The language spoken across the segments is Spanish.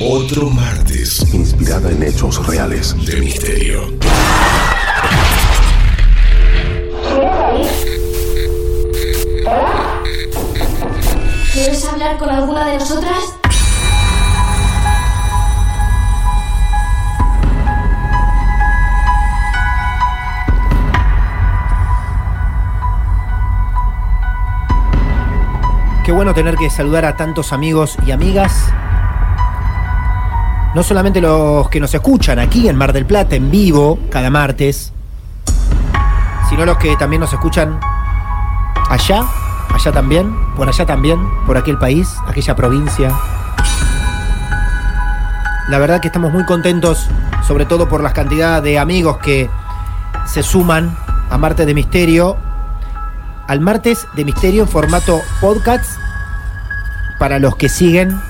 otro martes inspirada en hechos reales de misterio. ¿Quieres hablar con alguna de nosotras? Qué bueno tener que saludar a tantos amigos y amigas no solamente los que nos escuchan aquí en Mar del Plata en vivo cada martes, sino los que también nos escuchan allá, allá también, por allá también, por aquel país, aquella provincia. La verdad que estamos muy contentos, sobre todo por la cantidad de amigos que se suman a Martes de Misterio, al Martes de Misterio en formato podcast para los que siguen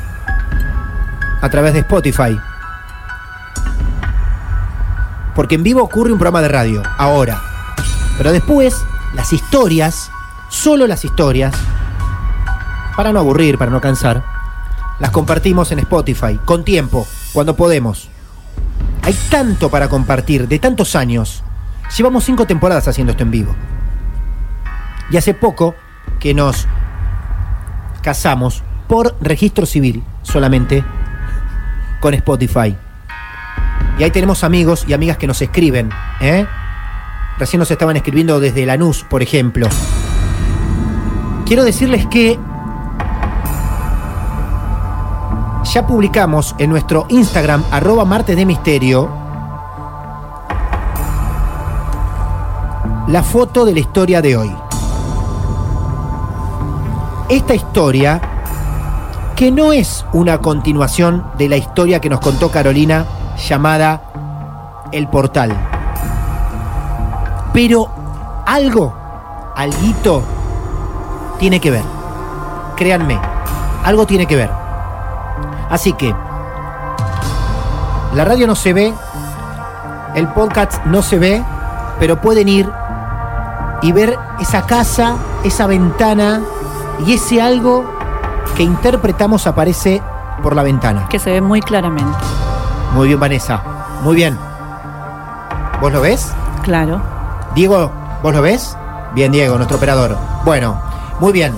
a través de Spotify. Porque en vivo ocurre un programa de radio, ahora. Pero después, las historias, solo las historias, para no aburrir, para no cansar, las compartimos en Spotify, con tiempo, cuando podemos. Hay tanto para compartir, de tantos años. Llevamos cinco temporadas haciendo esto en vivo. Y hace poco que nos casamos por registro civil solamente con Spotify. Y ahí tenemos amigos y amigas que nos escriben. ¿eh? Recién nos estaban escribiendo desde Lanús, por ejemplo. Quiero decirles que ya publicamos en nuestro Instagram, arroba martes de misterio, la foto de la historia de hoy. Esta historia que no es una continuación de la historia que nos contó Carolina llamada El Portal. Pero algo, alguito, tiene que ver. Créanme, algo tiene que ver. Así que, la radio no se ve, el podcast no se ve, pero pueden ir y ver esa casa, esa ventana y ese algo que interpretamos aparece por la ventana. Que se ve muy claramente. Muy bien, Vanessa. Muy bien. ¿Vos lo ves? Claro. Diego, ¿vos lo ves? Bien, Diego, nuestro operador. Bueno, muy bien.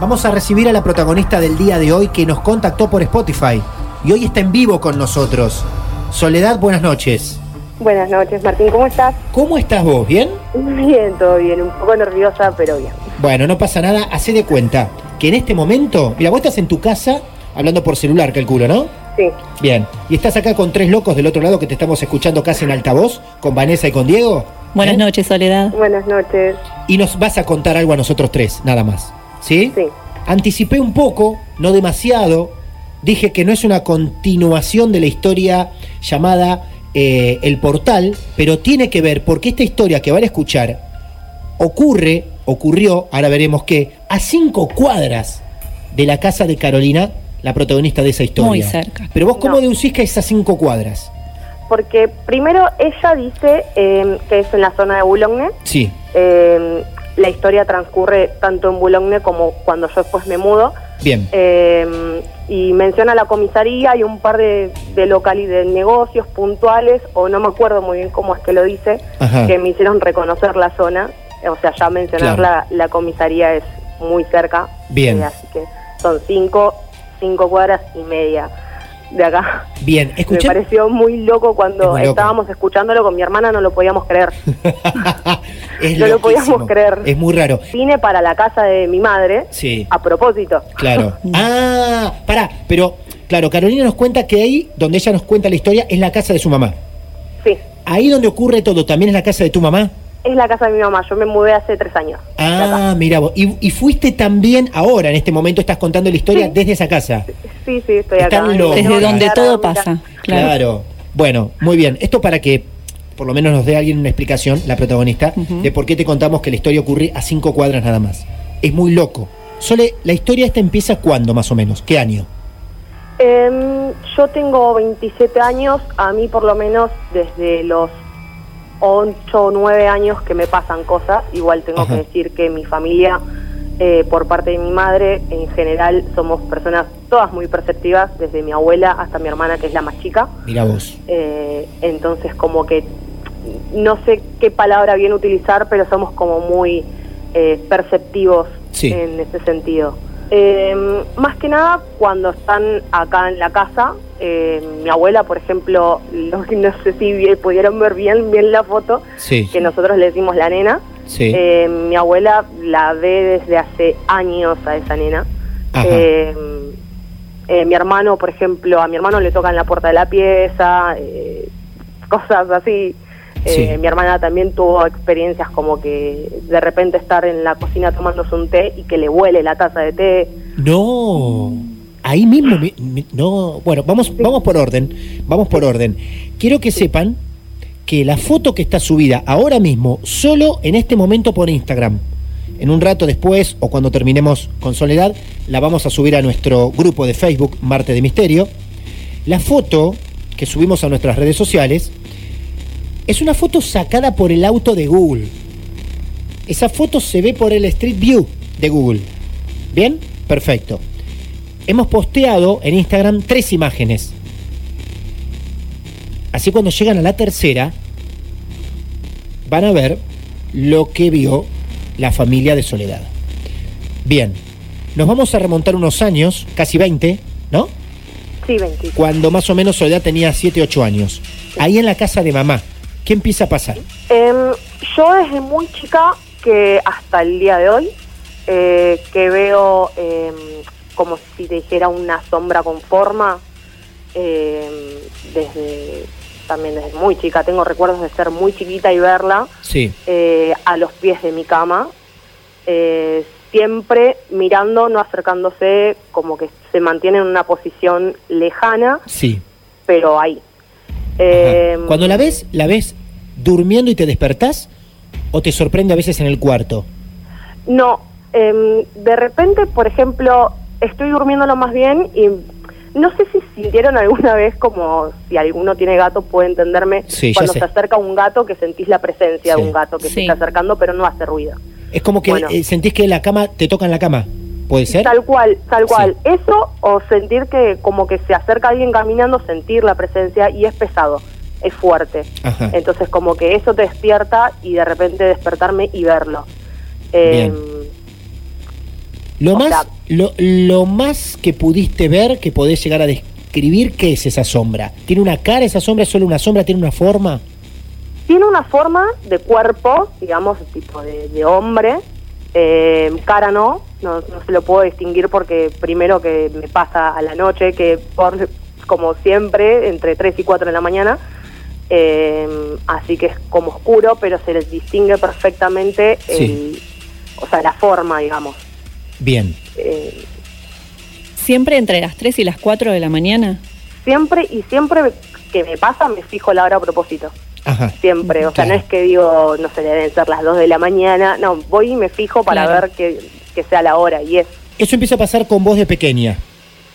Vamos a recibir a la protagonista del día de hoy que nos contactó por Spotify y hoy está en vivo con nosotros. Soledad, buenas noches. Buenas noches, Martín, ¿cómo estás? ¿Cómo estás vos? ¿Bien? Bien, todo bien, un poco nerviosa, pero bien. Bueno, no pasa nada, hacé de cuenta que en este momento, mira, vos estás en tu casa hablando por celular, calculo, ¿no? Sí. Bien. ¿Y estás acá con tres locos del otro lado que te estamos escuchando casi en altavoz, con Vanessa y con Diego? Buenas ¿Eh? noches, Soledad. Buenas noches. Y nos vas a contar algo a nosotros tres, nada más. ¿Sí? Sí. Anticipé un poco, no demasiado. Dije que no es una continuación de la historia llamada eh, El Portal, pero tiene que ver porque esta historia que van a escuchar ocurre, ocurrió, ahora veremos qué, a cinco cuadras de la casa de Carolina, la protagonista de esa historia. Muy cerca. Pero vos, ¿cómo No. deducís que es a cinco cuadras? Porque primero ella dice eh, que es en la zona de Boulogne. Sí, Eh, la historia transcurre tanto en Boulogne como cuando yo después me mudo. bien. Eh, y menciona la comisaría y un par de, de locali- de negocios puntuales, o no me acuerdo muy bien cómo es que lo dice, Ajá. que me hicieron reconocer la zona. O sea, ya mencionar Claro. la, la comisaría es muy cerca. Bien. Eh, así que son cinco, cinco cuadras y media. de acá. Bien, Me escuché. pareció muy loco cuando Es muy loco. estábamos escuchándolo con mi hermana, no lo podíamos creer. es no lo podíamos creer. Es muy raro. Vine para la casa de mi madre Sí. a propósito. Claro. Ah, pará, pero claro, Carolina nos cuenta que ahí donde ella nos cuenta la historia es la casa de su mamá. Sí, Ahí donde ocurre todo, también es la casa de tu mamá. Es la casa de mi mamá. Yo me mudé hace tres años. Ah, mira vos. Y, y fuiste también ahora, en este momento, estás contando la historia desde esa casa. Sí, sí, estoy Están acá. Desde donde todo pasa. Claro. Claro. Bueno, muy bien. Esto para que por lo menos nos dé alguien una explicación, la protagonista, de por qué te contamos que la historia ocurre a cinco cuadras nada más. Es muy loco. Sole, ¿la historia esta empieza cuándo más o menos? ¿Qué año? Em, yo tengo 27 años, a mí por lo menos desde los 8 o 9 años que me pasan cosas, igual tengo Ajá. que decir que mi familia, eh, por parte de mi madre, en general somos personas todas muy perceptivas, desde mi abuela hasta mi hermana que es la más chica, Mira vos. Eh, entonces como que no sé qué palabra bien utilizar, pero somos como muy eh, perceptivos Sí. en ese sentido. Eh, más que nada cuando están acá en la casa, eh, mi abuela, por ejemplo, no sé si pudieron ver bien, bien la foto, Sí. que nosotros le decimos la nena. Sí. Eh, mi abuela la ve desde hace años a esa nena. Eh, eh, mi hermano, por ejemplo, a mi hermano le tocan la puerta de la pieza, cosas así. Eh. Mi hermana también tuvo experiencias como que de repente estar en la cocina tomándose un té y que le huele la taza de té. No. Ahí mismo, mi- mi- no. Bueno, vamos, vamos por orden. Vamos por orden. Quiero que sepan que la foto que está subida ahora mismo, solo en este momento por Instagram, en un rato después o cuando terminemos con Soledad, la vamos a subir a nuestro grupo de Facebook, Marte de Misterio. La foto que subimos a nuestras redes sociales es una foto sacada por el auto de Google. Esa foto se ve por el Street View de Google. ¿Bien? Perfecto. Hemos posteado en Instagram tres imágenes. Así cuando llegan a la tercera, van a ver lo que vio la familia de Soledad. Bien, nos vamos a remontar unos años, casi 20, ¿no? Sí, 20. Cuando más o menos Soledad tenía 7, 8 años. Ahí en la casa de mamá, ¿qué empieza a pasar? Em, yo desde muy chica, que hasta el día de hoy, eh, que veo em, como si te dijera una sombra con forma, em, desde también desde muy chica, tengo recuerdos de ser muy chiquita y verla Sí, eh, a los pies de mi cama, eh, siempre mirando, no acercándose, como que se mantiene en una posición lejana, sí. pero ahí. Em, Cuando la ves, ¿la ves durmiendo y te despertás? ¿O te sorprende a veces en el cuarto? No, em, de repente, por ejemplo, estoy durmiéndolo más bien y no sé si sintieron alguna vez como si alguno tiene gato puede entenderme Sí, cuando se acerca un gato que sentís la presencia Sí. de un gato que se está acercando pero no hace ruido. Es como que Bueno. eh, sentís que la cama te toca en la cama. ¿Puede ser? Tal cual, tal cual. Eso o sentir que como que se acerca alguien caminando, sentir la presencia y es pesado, es fuerte. Ajá. Entonces como que eso te despierta y de repente despertarme y verlo. Bien. Em, Lo más, sea- lo, lo más que pudiste ver, que podés llegar a describir, ¿qué es esa sombra? ¿Tiene una cara esa sombra? ¿Es solo una sombra? ¿Tiene una forma? Tiene una forma de cuerpo, digamos, tipo de, de hombre. Eh, cara no, no, no se lo puedo distinguir porque primero que me pasa a la noche, que por como siempre, entre 3 y 4 de la mañana. Eh, así que es como oscuro, pero se les distingue perfectamente el, o sea, la forma, digamos. Bien. Eh, Siempre entre las 3 y las 4 de la mañana. siempre y siempre que me pasa me fijo la hora a propósito. Ajá. siempre, o sea, no es que digo, no sé, deben ser las 2 de la mañana, no, voy y me fijo para Claro. ver que, que sea la hora, y es, Eso empieza a pasar con vos de pequeña.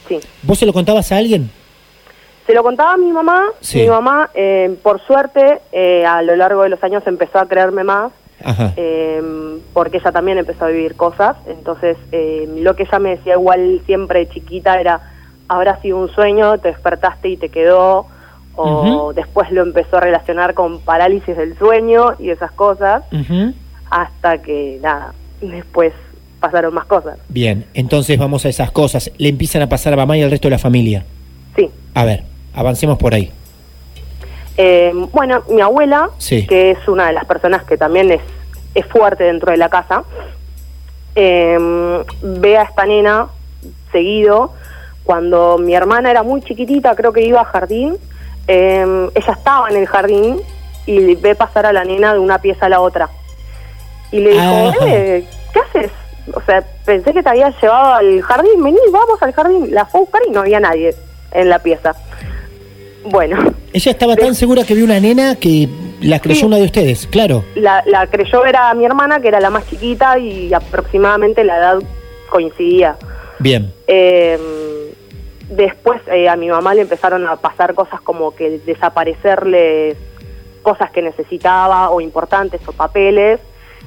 sí. ¿Vos se lo contabas a alguien? Se lo contaba a mi mamá, Sí. mi mamá, eh, por suerte, eh, a lo largo de los años empezó a creerme más, Ajá. eh, porque ella también empezó a vivir cosas, entonces eh, lo que ella me decía igual siempre de chiquita era, habrá sido un sueño, te despertaste y te quedó, o después lo empezó a relacionar con parálisis del sueño y esas cosas, hasta que nada, después pasaron más cosas. Bien, entonces vamos a esas cosas. Le empiezan a pasar a mamá y al resto de la familia. Sí, A ver, avancemos por ahí. Eh, bueno, mi abuela, Sí. que es una de las personas que también es, es fuerte dentro de la casa, eh, ve a esta nena seguido. Cuando mi hermana era muy chiquitita, creo que iba a jardín, eh, ella estaba en el jardín y ve pasar a la nena de una pieza a la otra. Y le dijo, Ajá. "Eh, ¿qué haces? O sea, pensé que te había llevado al jardín, vení, vamos al jardín. La fue a buscar y no había nadie en la pieza. Bueno, Ella estaba tan segura que vio una nena que la creyó Sí. una de ustedes, claro. la, la creyó ver a mi hermana, que era la más chiquita y aproximadamente la edad coincidía. Bien. Eh, después eh, a mi mamá le empezaron a pasar cosas como que desaparecerle cosas que necesitaba o importantes o papeles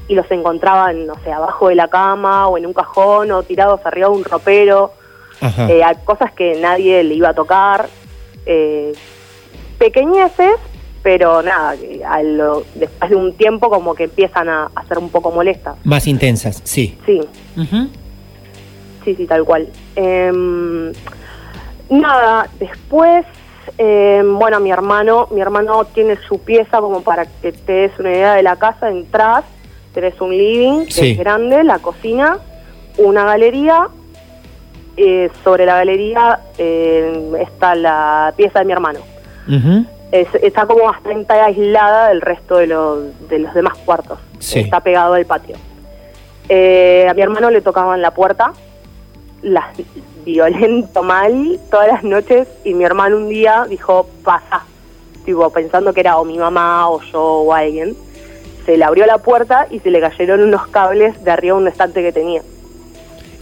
y los encontraban, no sé, abajo de la cama o en un cajón o tirados arriba de un ropero. Eh, a cosas que nadie le iba a tocar, eh, pequeñeces, pero nada, a lo- después de un tiempo como que empiezan a, a ser un poco molestas. Más intensas, sí. Sí, sí, sí, tal cual. Em, nada, después, em, bueno, mi hermano, mi hermano tiene su pieza como para que te des una idea de la casa, entras, tenés un living que Sí. es grande, la cocina, una galería, eh, sobre la galería eh, está la pieza de mi hermano. Es- está como bastante aislada del resto de los, de los demás cuartos. Sí. Está pegado al patio. Eh, a mi hermano le tocaban la puerta, las violento mal todas las noches y mi hermano un día dijo pasa, tipo pensando que era o mi mamá o yo o alguien. Se le abrió la puerta y se le cayeron unos cables de arriba de un estante que tenía.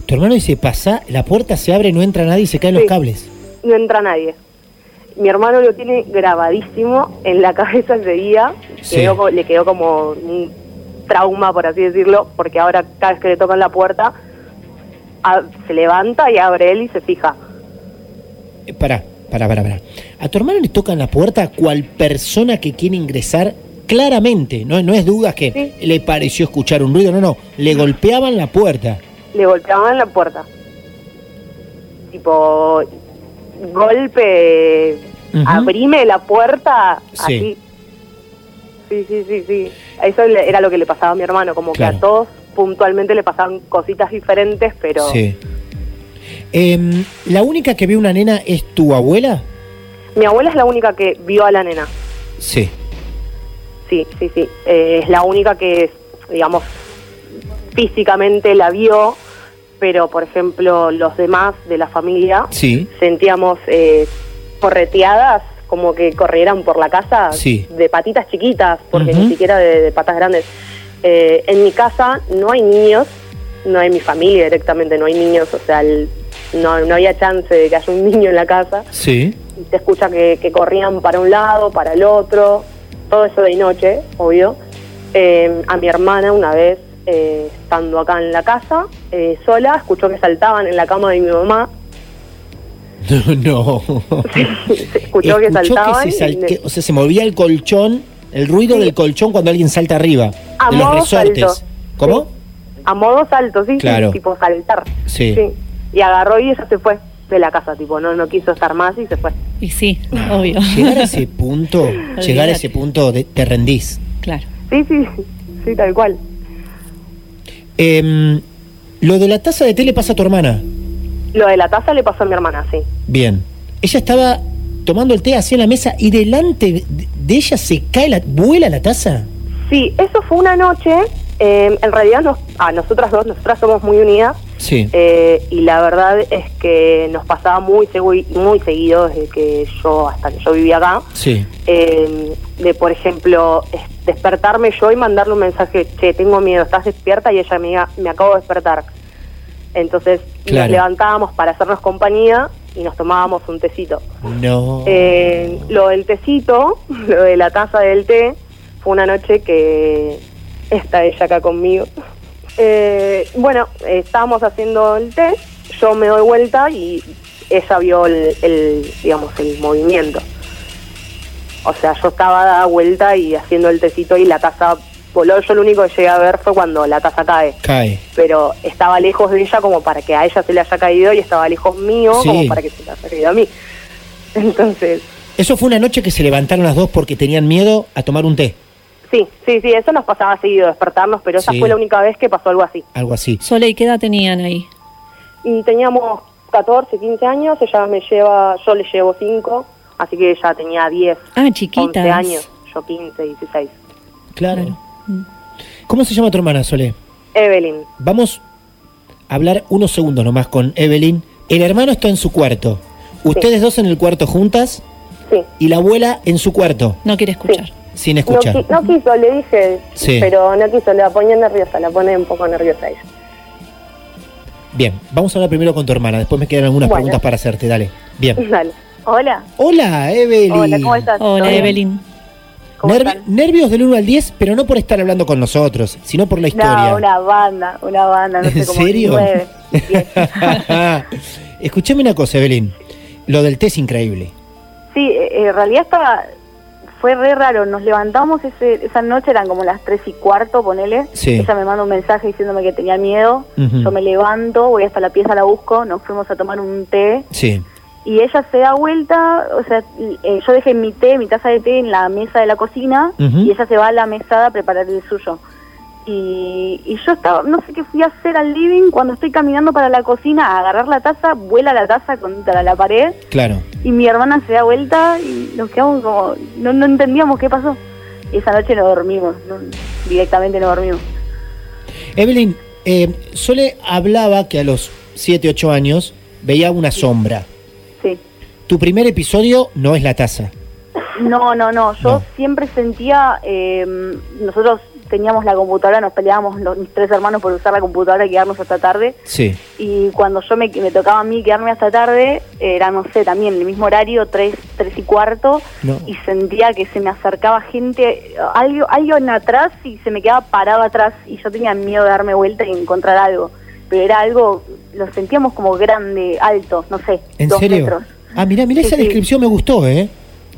Tu hermano dice, pasa, la puerta se abre, no entra nadie y se caen los cables. no entra nadie. Mi hermano lo tiene grabadísimo en la cabeza ese día, Sí. Quedó le quedó como un trauma, por así decirlo, porque ahora cada vez que le tocan la puerta, a- se levanta y abre él y se fija. Eh, pará, pará, pará, pará. A tu hermano le tocan la puerta cual persona que quiere ingresar claramente, no, no es duda que Sí. le pareció escuchar un ruido, no, no, le golpeaban la puerta. Le golpeaban la puerta. Tipo, golpe, Ujú. abrime la puerta, Sí. así. Sí, sí, sí, sí. Eso era lo que le pasaba a mi hermano, como que a todos puntualmente le pasaban cositas diferentes, pero... Sí. Em, ¿La única que ve una nena es tu abuela? Mi abuela es la única que vio a la nena. Sí. Sí, sí, sí. Eh, es la única que, digamos, físicamente la vio, pero por ejemplo los demás de la familia Sí. sentíamos eh, correteadas como que corrieran por la casa Sí. de patitas chiquitas, porque ni siquiera de, de patas grandes. Eh, en mi casa no hay niños, no hay mi familia directamente, no hay niños, o sea, el- no, no había chance de que haya un niño en la casa. Sí. Y se escucha que, que corrían para un lado, para el otro, todo eso de noche, obvio. Eh, a mi hermana una vez, eh, estando acá en la casa, eh, sola, escuchó que saltaban en la cama de mi mamá, No. se escuchó que saltaban. se y sal- le- que- o sea, se movía el colchón, el ruido Sí. del colchón cuando alguien salta arriba. A de los modo resortes. salto. ¿Cómo? Sí. A modo salto, sí, sí, Claro. tipo saltar. Sí. Y agarró y ella se fue de la casa, tipo, no, no quiso estar más y se fue. Y sí, obvio. Llegar a ese punto, llegar a ese punto de- te rendís. Claro. Sí, sí, sí, tal cual. Em, lo de la taza de té le pasa a tu hermana. Lo de la taza le pasó a mi hermana, sí. Bien. Ella estaba tomando el té así en la mesa y delante de, ella se cae la. ¿Vuela la taza? Sí, eso fue una noche. eh, en realidad, nos, a nosotras dos, nosotras somos muy unidas. Sí. eh, y la verdad es que nos pasaba muy, muy seguido desde que yo, hasta que yo vivía acá. Sí. eh, de, por ejemplo, es- despertarme yo y mandarle un mensaje, che, tengo miedo, ¿estás despierta? Y ella me diga, me acabo de despertar. Entonces Claro. nos levantábamos para hacernos compañía y nos tomábamos un tecito. No. Eh, lo del tecito, lo de la taza del té, fue una noche que está ella acá conmigo. Eh, bueno, estábamos haciendo el té, yo me doy vuelta y ella vio el, el, digamos, el movimiento. O sea, yo estaba dada vuelta y haciendo el tecito y la taza voló. Yo lo único que llegué a ver fue cuando la taza cae. Cae. Pero estaba lejos de ella como para que a ella se le haya caído y estaba lejos mío Sí. como para que se le haya caído a mí. Entonces, Eso fue una noche que se levantaron las dos porque tenían miedo a tomar un té, sí, sí, sí, eso nos pasaba seguido, despertarnos, pero esa Sí. fue la única vez que pasó algo así. algo así. Sole, ¿y qué edad tenían ahí? Y teníamos 14, 15 años, ella me lleva, yo le llevo 5, así que ella tenía 10, Ah, chiquitas. 11 años, yo 15, 16. Claro. ¿Cómo se llama tu hermana, Sole? Evelyn, Vamos a hablar unos segundos nomás con Evelyn. El hermano está en su cuarto. Ustedes dos en el cuarto juntas sí. y la abuela en su cuarto, No quiere escuchar. sin No, escuchar. qui- no quiso, le dije, Sí. pero no quiso, la ponía nerviosa, la pone un poco nerviosa ella. Bien, vamos a hablar primero con tu hermana. Después me quedan algunas Bueno. preguntas para hacerte. Dale. Bien. Dale. Hola. Hola, Evelyn. Hola, ¿cómo estás? ¿Todo Hola, bien? Evelyn. Nervios del 1 al 10, pero no por estar hablando con nosotros, sino por la historia. No, una banda, una banda, no sé ¿En cómo serio? Escuchame una cosa, Evelyn. Lo del té es increíble. Sí, eh, en realidad estaba, fue re raro, nos levantamos ese, esa noche, eran como las tres y cuarto, ponele. Sí. Ella me manda un mensaje diciéndome que tenía miedo, yo me levanto, voy hasta la pieza, la busco, nos fuimos a tomar un té Sí. Y ella se da vuelta, o sea, eh, yo dejé mi té, mi taza de té en la mesa de la cocina y ella se va a la mesada a preparar el suyo. Y, y yo estaba, no sé qué fui a hacer al living, cuando estoy caminando para la cocina a agarrar la taza, vuela la taza contra la pared Claro. y mi hermana se da vuelta y nos quedamos como, no, no entendíamos qué pasó. Y esa noche no dormimos, no- directamente no dormimos. Evelyn, eh, Sole hablaba que a los 7, 8 años veía una sombra. Sí. Tu primer episodio no es la taza. No, no, no. Yo No. siempre sentía. eh, nosotros teníamos la computadora, nos peleábamos los, mis tres hermanos por usar la computadora y quedarnos hasta tarde. Sí. Y cuando yo me, me tocaba a mí quedarme hasta tarde, era, no sé, también el mismo horario, tres, tres y cuarto, No. y sentía que se me acercaba gente, algo, alguien atrás y se me quedaba parado atrás y yo tenía miedo de darme vuelta y encontrar algo. Pero era algo, lo sentíamos como grande, alto, no sé, ¿En dos serio? metros. Ah, mira Sí, esa sí. descripción me gustó, ¿eh?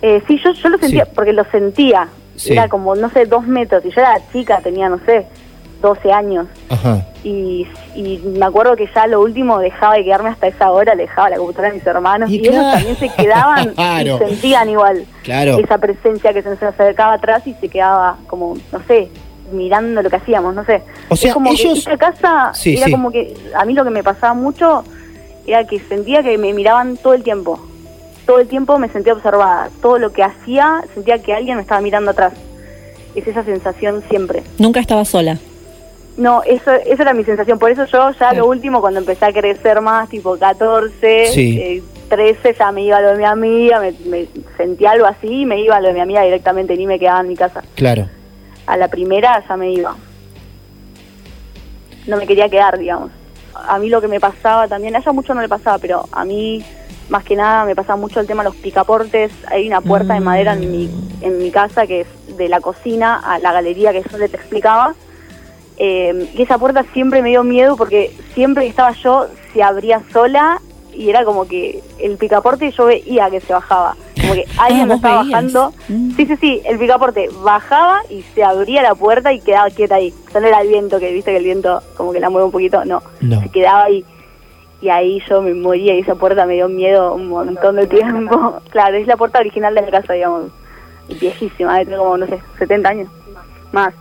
Eh, sí, yo, yo lo sentía, Sí. porque lo sentía. Era como, no sé, dos metros. Y yo era chica, tenía, no sé, 12 años. Ajá. Y, y me acuerdo que ya lo último dejaba de quedarme hasta esa hora, le dejaba la computadora a mis hermanos. Y Y, ellos también se quedaban Claro. y sentían igual Claro. esa presencia que se nos acercaba atrás y se quedaba como, no sé, mirando lo que hacíamos, no sé. O sea, es como ellos- que esa casa Sí, era sí. como que, a mí lo que me pasaba mucho era que sentía que me miraban todo el tiempo. Todo el tiempo me sentía observada. Todo lo que hacía sentía que alguien me estaba mirando atrás. Es esa sensación siempre. Nunca estaba sola. No, eso, esa era mi sensación. Por eso yo ya lo último, cuando empecé a crecer más, tipo 14, Sí. eh, 13, ya me iba a lo de mi amiga, me, me sentía algo así y me iba a lo de mi amiga directamente, ni me quedaba en mi casa. Claro. A la primera ya me iba. No me quería quedar, digamos. A mí lo que me pasaba también, a ella mucho no le pasaba, pero a mí más que nada me pasaba mucho el tema de los picaportes. Hay una puerta de madera en mi, en mi casa que es de la cocina a la galería que yo le te explicaba. Eh, y esa puerta siempre me dio miedo porque siempre que estaba yo se abría sola y era como que el picaporte yo veía que se bajaba. Como que alguien Ah, lo estaba veías. bajando. Mm. Sí, sí, sí, el picaporte bajaba y se abría la puerta y quedaba quieta ahí. O sea, no era el viento, que viste que el viento como que la mueve un poquito, no. No. Se quedaba ahí. Y ahí yo me moría y esa puerta me dio miedo un montón de tiempo. Claro, es la puerta original de la casa, digamos. Viejísima, de como, no sé, 70 años. Más.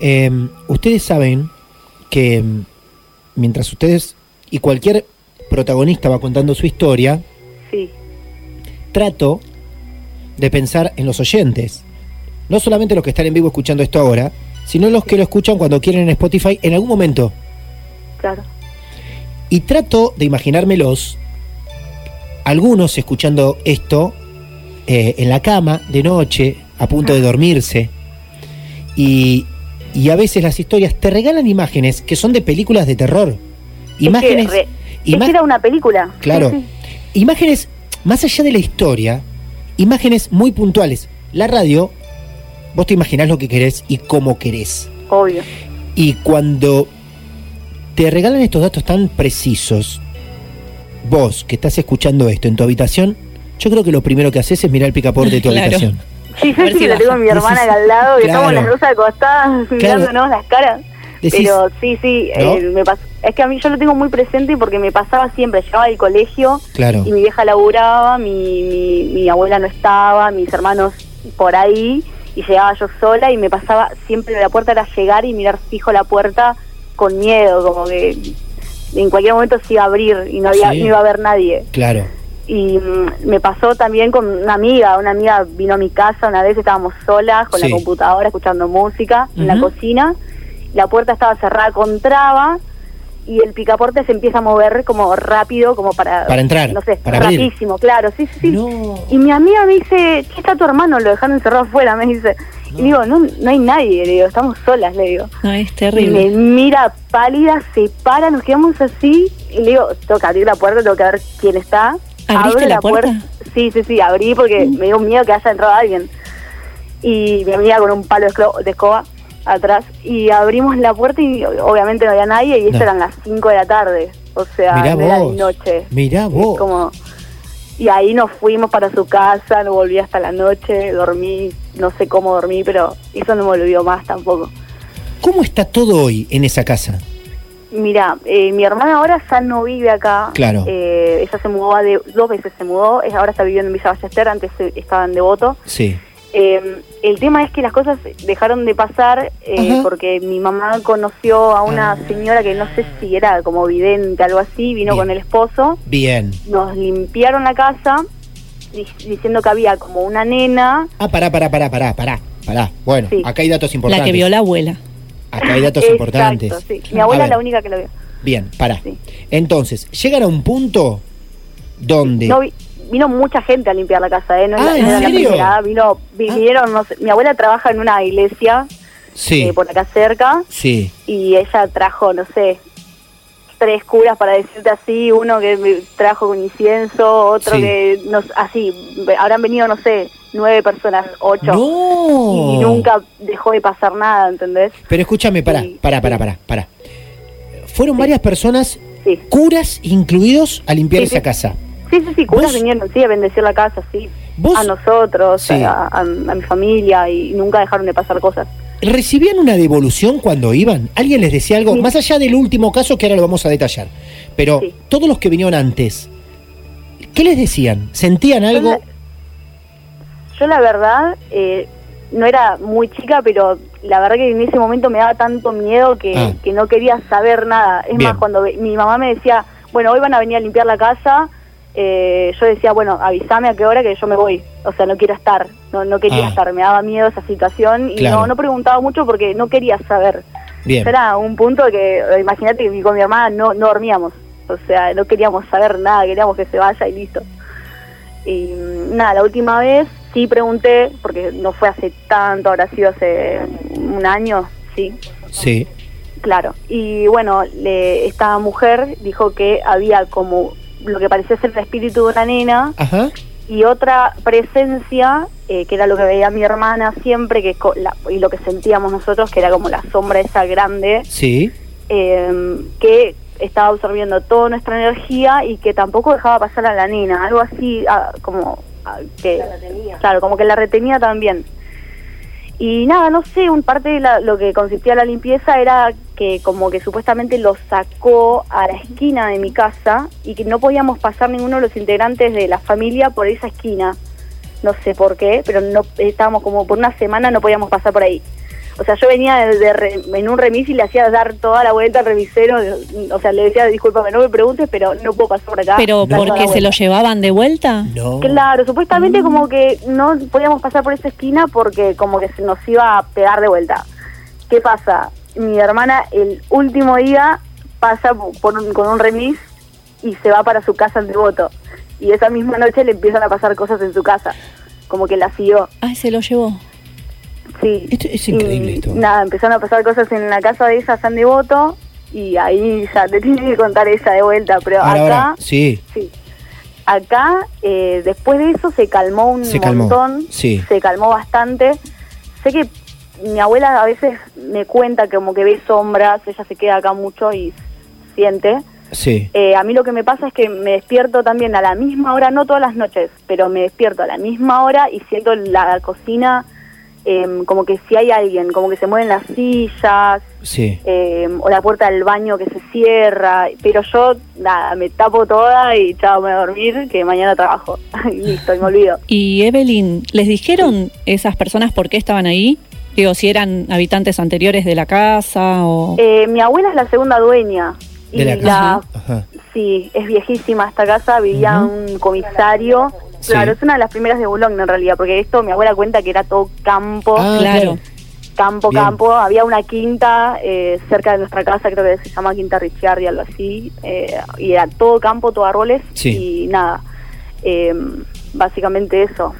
Eh, ustedes saben que mm, mientras ustedes y cualquier protagonista va contando su historia, Sí, trato de pensar en los oyentes. No solamente los que están en vivo escuchando esto ahora, sino los que lo escuchan cuando quieren en Spotify en algún momento. claro. Y trato de imaginármelos, algunos escuchando esto eh, en la cama, de noche, a punto de dormirse. Y, y a veces las historias te regalan imágenes que son de películas de terror. Imágenes, es que, re- es ima- que era una película. Claro. Sí, sí. imágenes, más allá de la historia, imágenes muy puntuales. La radio, vos te imaginás lo que querés y cómo querés. Obvio. Y cuando te regalan estos datos tan precisos, vos que estás escuchando esto en tu habitación, yo creo que lo primero que haces es mirar el picaporte de tu Claro. habitación. Sí, ver sí, si lo baja. tengo a mi hermana acá al lado, que Claro. estamos las dos acostadas, mirándonos las caras. Decís- Pero sí, sí, ¿No? eh, me pasó. Es que a mí yo lo tengo muy presente porque me pasaba siempre, llegaba del colegio Claro. y mi vieja laburaba, mi, mi, mi abuela no estaba, mis hermanos por ahí, y llegaba yo sola y me pasaba siempre la puerta era llegar y mirar fijo la puerta con miedo, como que en cualquier momento se iba a abrir y no, había, Sí. no iba a haber nadie. Claro. Y mm, me pasó también con una amiga, una amiga vino a mi casa una vez, estábamos solas con Sí. la computadora escuchando música en la cocina, la puerta estaba cerrada con traba y el picaporte se empieza a mover como rápido, como para... Para entrar, No sé, para abrir. rapidísimo, claro, sí, sí, sí. No. Y mi amiga me dice, ¿qué está tu hermano? Lo dejaron encerrado afuera, me dice. Y digo, no, no hay nadie, le digo, estamos solas, le digo. No, es Y me terrible. mira pálida, se para, nos quedamos así. Y le digo, tengo que abrir la puerta, tengo que ver quién está. ¿Abriste Abro la puerta? Sí, sí, sí, abrí porque me dio miedo que haya entrado alguien. Y mi amiga con un palo de, esclo- de escoba atrás. Y abrimos la puerta y obviamente no había nadie. Y esto No. eran las 5 de la tarde. O sea, Mirá no era vos. de noche. Mirá vos. como... Y ahí nos fuimos para su casa, no volví hasta la noche, dormí, no sé cómo dormí, pero eso no me olvidó más tampoco. ¿Cómo está todo hoy en esa casa? Mira, eh, mi hermana ahora ya no vive acá. Claro. Eh, ella se mudó, de, dos veces se mudó, ella ahora está viviendo en Villa Ballester, antes eh, estaba en Devoto. Sí. Eh, el tema es que las cosas dejaron de pasar eh, porque mi mamá conoció a una Ah. señora que no sé si era como vidente, algo así, vino Bien. con el esposo, Bien. nos limpiaron la casa di- diciendo que había como una nena Ah, pará, pará, pará, pará, pará. Pará. Bueno, Sí. acá hay datos La importantes. que vio la abuela. Acá hay datos Exacto, importantes. sí. Mi abuela A es la única que lo vio. Bien, pará. Sí. Entonces, llegan a un punto donde. No vi- vino mucha gente a limpiar la casa, ¿eh? No, la- Ah, ¿en era la serio? primera, vino, vi- Ah. vinieron, no sé, mi abuela trabaja en una iglesia sí. eh, por acá cerca Sí. y ella trajo, no sé, tres curas para decirte así, uno que me trajo con incienso, otro Sí. que, no, así, habrán venido, no sé, nueve personas, ocho. No. Y nunca dejó de pasar nada, ¿entendés? Pero escúchame, pará, Sí, pará, pará, pará, pará. Fueron varias personas, curas incluidos, a limpiar esa sí. casa. Sí, sí, sí, curas vinieron, sí, a bendecir la casa, sí. ¿Vos? A nosotros, Sí. a, a- a mi familia y nunca dejaron de pasar cosas. ¿Recibían una devolución cuando iban? ¿Alguien les decía algo? Sí. Más allá del último caso que ahora lo vamos a detallar. Pero Sí. todos los que vinieron antes, ¿qué les decían? ¿Sentían algo? la- Yo la verdad, eh, no era muy chica, pero la verdad que en ese momento me daba tanto miedo que, Ah. que no quería saber nada. Es Bien. más, cuando mi mamá me decía, bueno, hoy van a venir a limpiar la casa, eh, yo decía, bueno, avísame a qué hora que yo me voy. O sea, no quiero estar, no, no quería Ah. estar, me daba miedo esa situación y Claro. no, no preguntaba mucho porque no quería saber. Bien. Era un punto que, eh, imagínate que con mi hermana no, no dormíamos, o sea, no queríamos saber nada, queríamos que se vaya y listo. Y mm, nada, la última vez sí pregunté, porque no fue hace tanto, habrá sido hace un año, sí, Sí. claro. Y bueno, le, esta mujer dijo que había como lo que parecía ser el espíritu de una nena Ajá. y otra presencia, eh, que era lo que veía mi hermana siempre, que co- la- y lo que sentíamos nosotros, que era como la sombra esa grande, Sí. eh, que estaba absorbiendo toda nuestra energía y que tampoco dejaba pasar a la nena, algo así ah, como ah, que claro, como que la retenía también. Y nada, no sé, un parte de la- lo que consistía la limpieza era que como que supuestamente lo sacó a la esquina de mi casa y que no podíamos pasar ninguno de los integrantes de la familia por esa esquina. No sé por qué, pero no estábamos como por una semana no podíamos pasar por ahí. O sea, yo venía de, de re- en un remis y le hacía dar toda la vuelta al remisero. O sea, le decía, discúlpame, no me preguntes, pero no puedo pasar por acá. Pero la porque se lo llevaban de vuelta. No. Claro, supuestamente como que no podíamos pasar por esa esquina porque como que se nos iba a pegar de vuelta. ¿Qué pasa? Mi hermana el último día pasa por un- con un remis y se va para su casa en devoto. Y esa misma noche le empiezan a pasar cosas en su casa. Como que la siguió. Ay, se lo llevó. Sí. Esto es Y increíble esto. Nada, empezaron a pasar cosas en la casa de ella, San Devoto, y ahí ya te tiene que contar ella de vuelta. Pero Ahora, acá, ahora. Sí. sí. Acá, eh, después de eso, se calmó un Se calmó, montón. sí. Se calmó bastante. Sé que mi abuela a veces me cuenta como que ve sombras, ella se queda acá mucho y siente. Sí. Eh, a mí lo que me pasa es que me despierto también a la misma hora, no todas las noches, pero me despierto a la misma hora y siento la cocina em, como que si hay alguien, como que se mueven las sillas, Sí. em, o la puerta del baño que se cierra, pero yo, nada, me tapo toda y chao, me voy a dormir, que mañana trabajo. y listo, y me olvido. Y Evelyn, ¿les dijeron esas personas por qué estaban ahí? Digo, si eran habitantes anteriores de la casa o... Eh, mi abuela es la segunda dueña. De la y casa. Ajá. Sí, es viejísima esta casa, vivía un comisario. Sí. Claro, es una de las primeras de Boulogne en realidad, porque esto mi abuela cuenta que era todo campo, Ah, claro. campo, bien. campo. Había una quinta eh, cerca de nuestra casa, creo que se llama Quinta Ricciardi, algo así, eh, y era todo campo, todo árboles, Sí. y nada, eh, básicamente eso.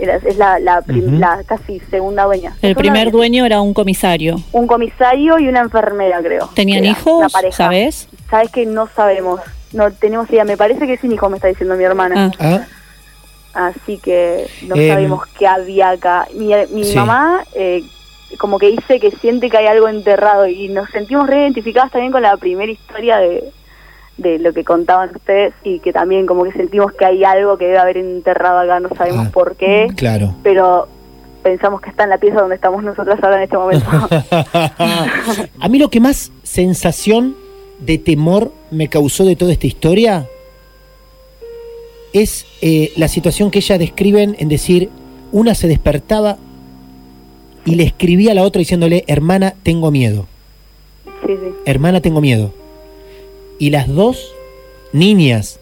Era, es la, la, prim- la casi segunda dueña. El Es una primer dueño era un comisario. Un comisario y una enfermera, creo. ¿Tenían Era hijos? una pareja. ¿Sabes? Sabes que no sabemos, no tenemos idea. Me parece que sin hijo me está diciendo mi hermana. Ah, Ah, Así que no Em, sabemos qué había acá. Mi, mi sí. mamá eh, como que dice que siente que hay algo enterrado y nos sentimos reidentificadas también con la primera historia de, de lo que contaban ustedes y que también como que sentimos que hay algo que debe haber enterrado acá, no sabemos Ah. por qué, claro. pero pensamos que está en la pieza donde estamos nosotras ahora en este momento. A mí lo que más sensación de temor me causó de toda esta historia es eh, la situación que ellas describen en decir, una se despertaba y le escribía a la otra diciéndole, hermana, tengo miedo, sí, sí. hermana, tengo miedo. Y las dos niñas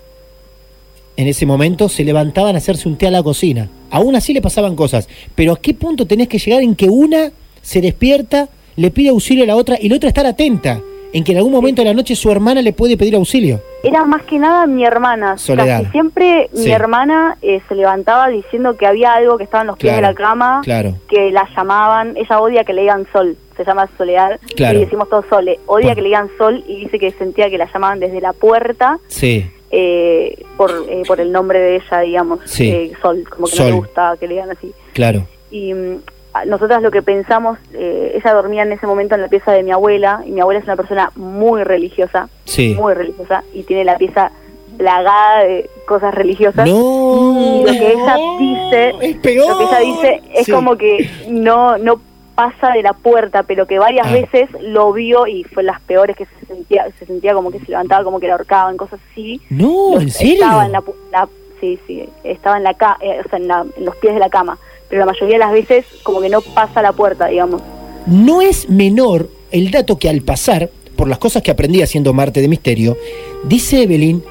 en ese momento se levantaban a hacerse un té a la cocina. Aún así le pasaban cosas. Pero ¿a qué punto tenés que llegar en que una se despierta, le pide auxilio a la otra y la otra estar atenta? En que en algún momento de la noche su hermana le puede pedir auxilio. Era más que nada mi hermana. Soledad. Casi siempre Sí. mi hermana eh, se levantaba diciendo que había algo que estaba en los pies Claro, de la cama, claro. que la llamaban, ella odia que le digan sol, se llama Soledad, Claro. y decimos todos Sole, odia que le digan sol y dice que sentía que la llamaban desde la puerta Sí, eh, por, eh, por el nombre de ella, digamos, Sí. eh, Sol, como que no le gusta que le digan así. claro. Y mm, nosotras lo que pensamos, eh, ella dormía en ese momento en la pieza de mi abuela, y mi abuela es una persona muy religiosa, Sí. muy religiosa, y tiene la pieza plagada de cosas religiosas. No. Y lo que ella dice, Es lo que ella dice es Sí. como que no, no pasa de la puerta, pero que varias Ah. veces lo vio y fue las peores que se sentía, se sentía como que se levantaba, como que la ahorcaban, cosas así. No, ¿en serio? Estaba en la, la- sí, sí, estaba en la ca eh, o sea, en, la- en los pies de la cama, pero la mayoría de las veces como que no pasa la puerta, digamos. No es menor el dato que al pasar, por las cosas que aprendí haciendo Marte de Misterio, dice Evelyn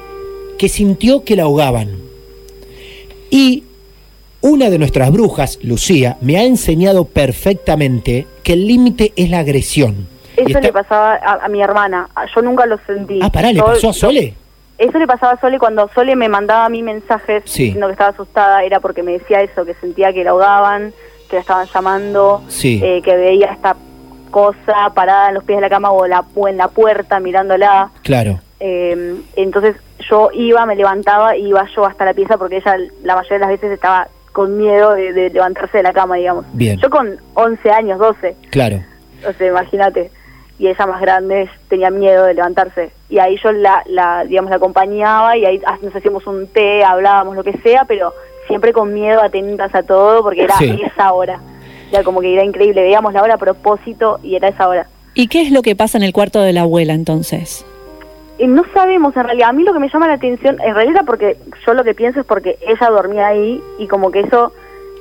que sintió que la ahogaban. Y una de nuestras brujas, Lucía, me ha enseñado perfectamente que el límite es la agresión. Eso está- le pasaba a, a mi hermana, yo nunca lo sentí. Ah, pará, ¿le pasó a Sole? Eso le pasaba a Sole cuando Sole me mandaba a mí mensajes Sí. diciendo que estaba asustada, era porque me decía eso, que sentía que la ahogaban, que la estaban llamando, Sí. eh, que veía esta cosa parada en los pies de la cama o, la, o en la puerta mirándola. Claro. Eh, entonces yo iba, me levantaba y iba yo hasta la pieza porque ella la mayoría de las veces estaba con miedo de, de levantarse de la cama, digamos. Bien. Yo con 11 años, 12, Claro. o sea, imagínate. Y ella más grande tenía miedo de levantarse. Y ahí yo la, la, digamos, la acompañaba y ahí ah, nos hacíamos un té, hablábamos, lo que sea, pero siempre con miedo, atentas a todo, porque era Sí. esa hora. Era como que era increíble. Veíamos la hora a propósito y era esa hora. ¿Y qué es lo que pasa en el cuarto de la abuela entonces? Y no sabemos en realidad. A mí lo que me llama la atención, en realidad porque yo lo que pienso es porque ella dormía ahí y como que eso,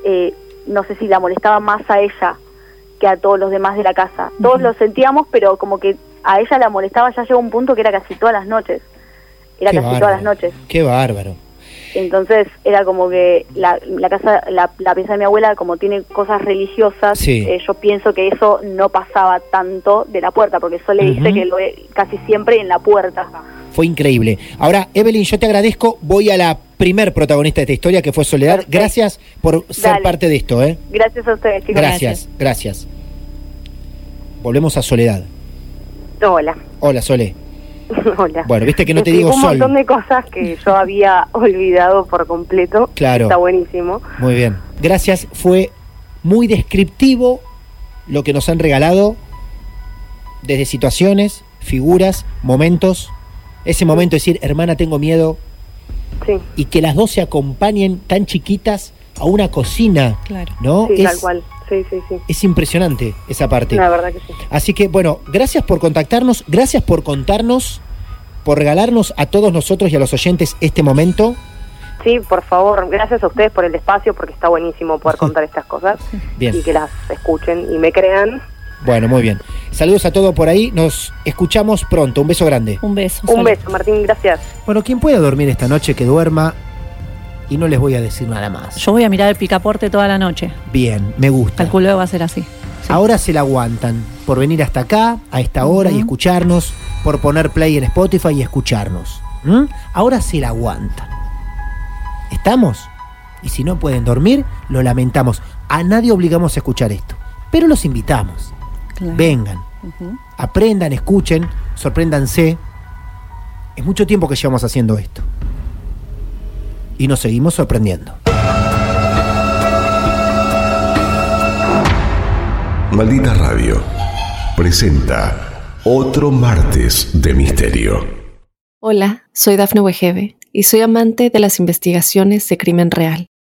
eh, no sé si la molestaba más a ella que a todos los demás de la casa. Todos lo sentíamos, pero como que a ella la molestaba ya llegó un punto que era casi todas las noches. Era Qué casi bárbaro. todas las noches. Qué bárbaro. Entonces era como que la, la casa, la, la pieza de mi abuela, como tiene cosas religiosas, Sí. eh, yo pienso que eso no pasaba tanto de la puerta, porque eso le dice que lo ve casi siempre en la puerta. Fue increíble. Ahora, Evelyn, yo te agradezco. Voy a la primer protagonista de esta historia, que fue Soledad. Perfecto. Gracias por ser Dale. parte de esto, ¿eh? Gracias a ustedes, chicos. Gracias, gracias. Volvemos a Soledad. Hola. Hola, Sole. Hola. Bueno, viste que no te digo Sol. un montón de cosas que yo había olvidado por completo. Claro. Está buenísimo. Muy bien. Gracias. Fue muy descriptivo lo que nos han regalado desde situaciones, figuras, momentos. Ese momento de decir, hermana, tengo miedo. Sí. Y que las dos se acompañen tan chiquitas a una cocina. Claro. ¿No? Sí, es, tal cual. sí, sí, sí. Es impresionante esa parte. La verdad que sí. Así que bueno, gracias por contactarnos, gracias por contarnos, por regalarnos a todos nosotros y a los oyentes este momento. Sí, por favor, gracias a ustedes por el espacio, porque está buenísimo poder contar estas cosas Bien. y que las escuchen y me crean. Bueno, muy bien. Saludos a todos por ahí, nos escuchamos pronto. Un beso grande. Un beso. Un beso, Martín, gracias. Bueno, quien pueda dormir esta noche, que duerma. Y no les voy a decir nada más. Yo voy a mirar el picaporte toda la noche. Bien, me gusta. Calculo que va a ser así. Ahora se la aguantan por venir hasta acá, a esta hora, y escucharnos, por poner play en Spotify y escucharnos. ¿Mm? Ahora se la aguantan. ¿Estamos? Y si no pueden dormir, lo lamentamos. A nadie obligamos a escuchar esto. Pero los invitamos. Claro. Vengan, aprendan, escuchen, sorpréndanse. Es mucho tiempo que llevamos haciendo esto. Y nos seguimos sorprendiendo. Maldita Radio presenta otro martes de misterio. Hola, soy Dafne Wegebe y soy amante de las investigaciones de crimen real.